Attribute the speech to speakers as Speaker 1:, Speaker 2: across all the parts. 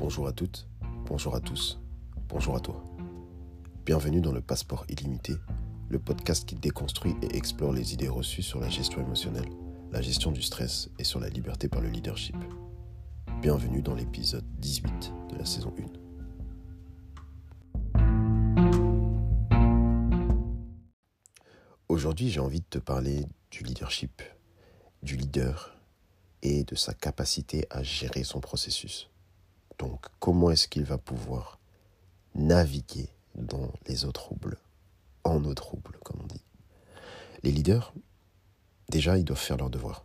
Speaker 1: Bonjour à toutes, bonjour à tous, bonjour à toi. Bienvenue dans le Passeport illimité, le podcast qui déconstruit et explore les idées reçues sur la gestion émotionnelle, la gestion du stress et sur la liberté par le leadership. Bienvenue dans l'épisode 18 de la saison 1. Aujourd'hui, j'ai envie de te parler du leadership, du leader et de sa capacité à gérer son processus. Donc, comment est-ce qu'il va pouvoir naviguer dans les eaux troubles, en eau troubles, comme on dit? Les leaders, déjà, ils doivent faire leur devoir.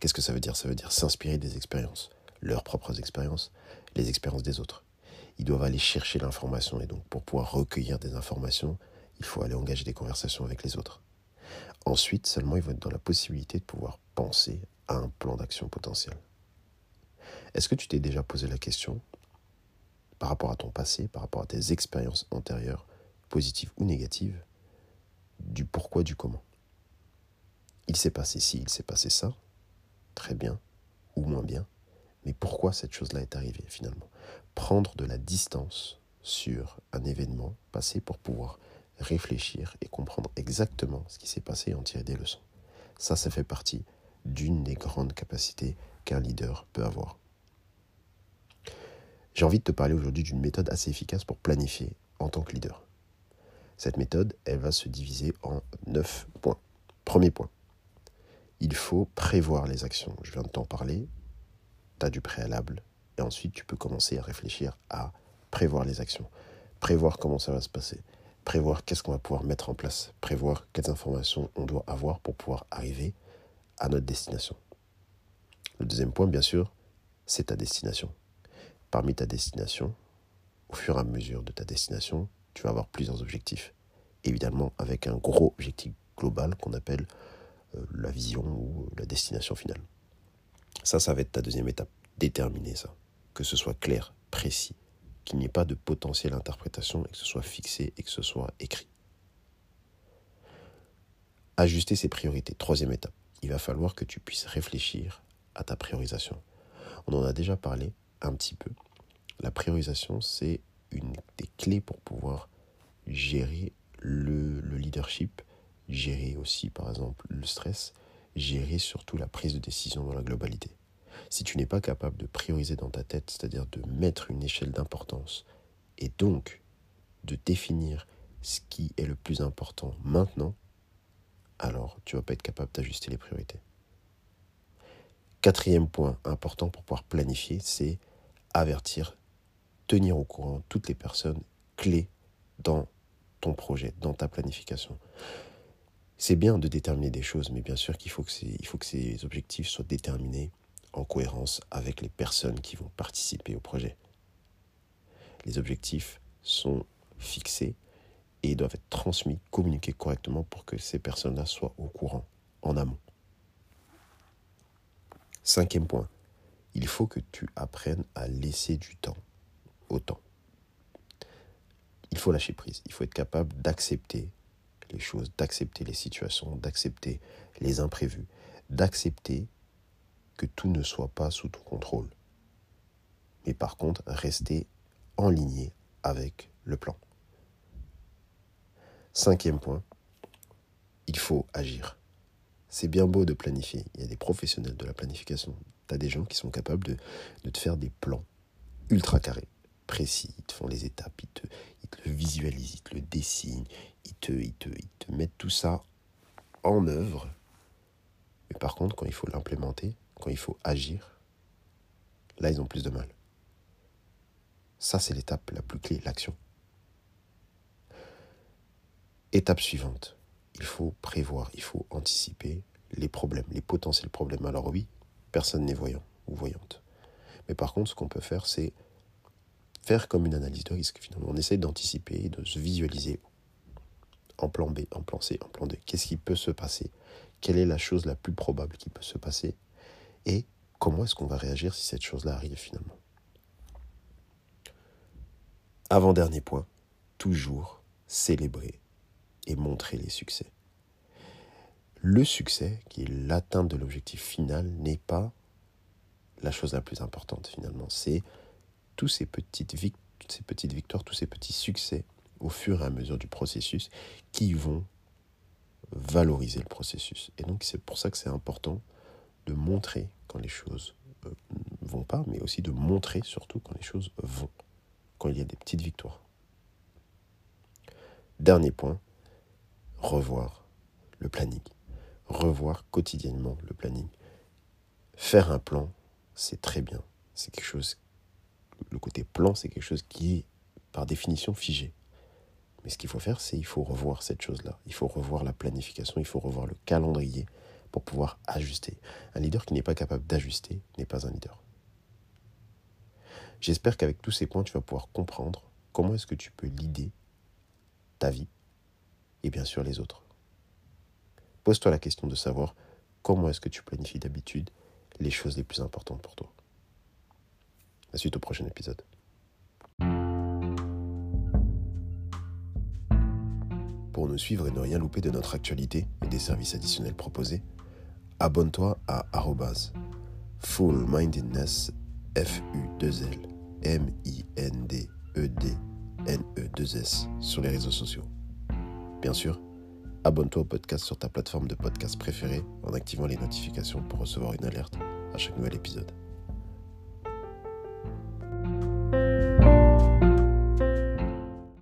Speaker 1: Qu'est-ce que ça veut dire? Ça veut dire s'inspirer des expériences, leurs propres expériences, les expériences des autres. Ils doivent aller chercher l'information et donc pour pouvoir recueillir des informations, il faut aller engager des conversations avec les autres. Ensuite, seulement, ils vont être dans la possibilité de pouvoir penser à un plan d'action potentiel. Est-ce que tu t'es déjà posé la question, par rapport à ton passé, par rapport à tes expériences antérieures, positives ou négatives, du pourquoi, du comment? Il s'est passé ci, il s'est passé ça, très bien ou moins bien, mais pourquoi cette chose-là est arrivée finalement? Prendre de la distance sur un événement passé pour pouvoir réfléchir et comprendre exactement ce qui s'est passé et en tirer des leçons. Ça, ça fait partie d'une des grandes capacités qu'un leader peut avoir. J'ai envie de te parler aujourd'hui d'une méthode assez efficace pour planifier en tant que leader. Cette méthode, elle va se diviser en neuf points. Premier point, il faut prévoir les actions. Je viens de t'en parler, tu as du préalable, et ensuite tu peux commencer à réfléchir à prévoir les actions, prévoir comment ça va se passer, prévoir qu'est-ce qu'on va pouvoir mettre en place, prévoir quelles informations on doit avoir pour pouvoir arriver à notre destination. Le deuxième point, bien sûr, c'est ta destination. Parmi ta destination, au fur et à mesure de ta destination, tu vas avoir plusieurs objectifs. Évidemment, avec un gros objectif global qu'on appelle euh, la vision ou la destination finale. Ça, ça va être ta deuxième étape. Déterminer ça. Que ce soit clair, précis, qu'il n'y ait pas de potentielle interprétation et que ce soit fixé et que ce soit écrit. Ajuster ses priorités. Troisième étape il va falloir que tu puisses réfléchir à ta priorisation. On en a déjà parlé un petit peu. La priorisation, c'est une des clés pour pouvoir gérer le, leadership, gérer aussi par exemple le stress, gérer surtout la prise de décision dans la globalité. Si tu n'es pas capable de prioriser dans ta tête, c'est-à-dire de mettre une échelle d'importance et donc de définir ce qui est le plus important maintenant, alors tu vas pas être capable d'ajuster les priorités. Quatrième point important pour pouvoir planifier, c'est avertir, tenir au courant toutes les personnes clés dans ton projet, dans ta planification. C'est bien de déterminer des choses, mais bien sûr qu'il faut que, ces objectifs soient déterminés en cohérence avec les personnes qui vont participer au projet. Les objectifs sont fixés et doivent être transmis, communiqués correctement pour que ces personnes-là soient au courant en amont. Cinquième point, il faut que tu apprennes à laisser du temps au temps. Il faut lâcher prise, il faut être capable d'accepter les choses, d'accepter les situations, d'accepter les imprévus, d'accepter que tout ne soit pas sous ton contrôle. Mais par contre, rester en ligne avec le plan. Cinquième point, il faut agir. C'est bien beau de planifier. Il y a des professionnels de la planification. Tu as des gens qui sont capables de, te faire des plans ultra carrés, précis. Ils te font les étapes, ils te, le visualisent, ils te le dessinent, ils te, mettent tout ça en œuvre. Mais par contre, quand il faut l'implémenter, quand il faut agir, là, ils ont plus de mal. Ça, c'est l'étape la plus clé, l'action. Étape suivante, il faut prévoir, il faut anticiper les problèmes, les potentiels problèmes. Alors oui, personne n'est voyant ou voyante. Mais par contre, ce qu'on peut faire, c'est faire comme une analyse de risque. Finalement, on essaie d'anticiper, de se visualiser en plan B, en plan C, en plan D. Qu'est-ce qui peut se passer? Quelle est la chose la plus probable qui peut se passer? Et comment est-ce qu'on va réagir si cette chose-là arrive finalement? Avant-dernier point, toujours célébrer et montrer les succès. Le succès, qui est l'atteinte de l'objectif final, n'est pas la chose la plus importante finalement. C'est tous ces petites, toutes ces petites victoires, tous ces petits succès au fur et à mesure du processus qui vont valoriser le processus. Et donc c'est pour ça que c'est important de montrer quand les choses ne euh, vont pas, mais aussi de montrer surtout quand les choses vont, quand il y a des petites victoires. Dernier point, revoir le planning. Revoir quotidiennement le planning. Faire un plan, c'est très bien. C'est quelque chose. Le côté plan, c'est quelque chose qui est par définition figé. Mais ce qu'il faut faire, c'est il faut revoir cette chose-là. Il faut revoir la planification, il faut revoir le calendrier pour pouvoir ajuster. Un leader qui n'est pas capable d'ajuster n'est pas un leader. J'espère qu'avec tous ces points, tu vas pouvoir comprendre comment est-ce que tu peux leader ta vie et bien sûr les autres. Pose-toi la question de savoir comment est-ce que tu planifies d'habitude les choses les plus importantes pour toi. La suite au prochain épisode. Pour nous suivre et ne rien louper de notre actualité et des services additionnels proposés, abonne-toi à Full Mindedness F U 2 L M I N D E D N E 2 S sur les réseaux sociaux. Bien sûr, abonne-toi au podcast sur ta plateforme de podcast préférée en activant les notifications pour recevoir une alerte à chaque nouvel épisode.